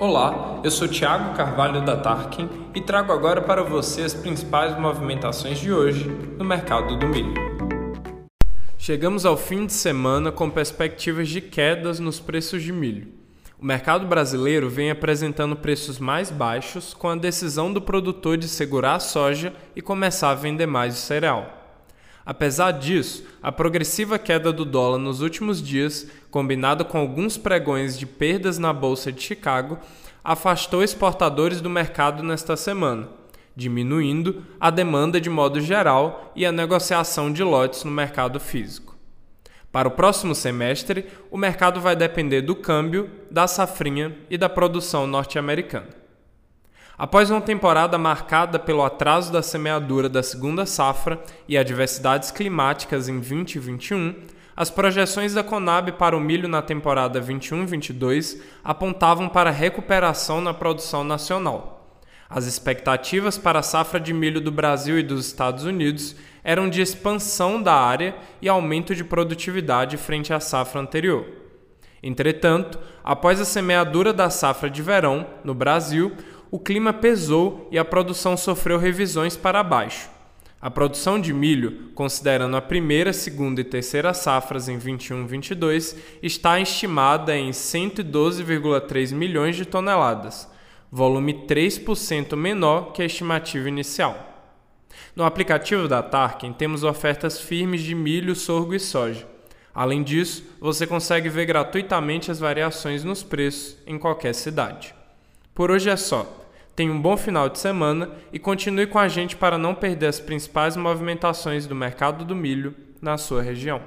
Olá, eu sou Thiago Carvalho da Tarkin e trago agora para você as principais movimentações de hoje no mercado do milho. Chegamos ao fim de semana com perspectivas de quedas nos preços de milho. O mercado brasileiro vem apresentando preços mais baixos com a decisão do produtor de segurar a soja e começar a vender mais o cereal. Apesar disso, a progressiva queda do dólar nos últimos dias, combinada com alguns pregões de perdas na Bolsa de Chicago, afastou exportadores do mercado nesta semana, diminuindo a demanda de modo geral e a negociação de lotes no mercado físico. Para o próximo semestre, o mercado vai depender do câmbio, da safrinha e da produção norte-americana. Após uma temporada marcada pelo atraso da semeadura da segunda safra e adversidades climáticas em 2021, as projeções da Conab para o milho na temporada 21-22 apontavam para recuperação na produção nacional. As expectativas para a safra de milho do Brasil e dos Estados Unidos eram de expansão da área e aumento de produtividade frente à safra anterior. Entretanto, após a semeadura da safra de verão, no Brasil, o clima pesou e a produção sofreu revisões para baixo. A produção de milho, considerando a primeira, segunda e terceira safras em 21-22, está estimada em 112,3 milhões de toneladas, volume 3% menor que a estimativa inicial. No aplicativo da Tarkin temos ofertas firmes de milho, sorgo e soja. Além disso, você consegue ver gratuitamente as variações nos preços em qualquer cidade. Por hoje é só. Tenha um bom final de semana e continue com a gente para não perder as principais movimentações do mercado do milho na sua região.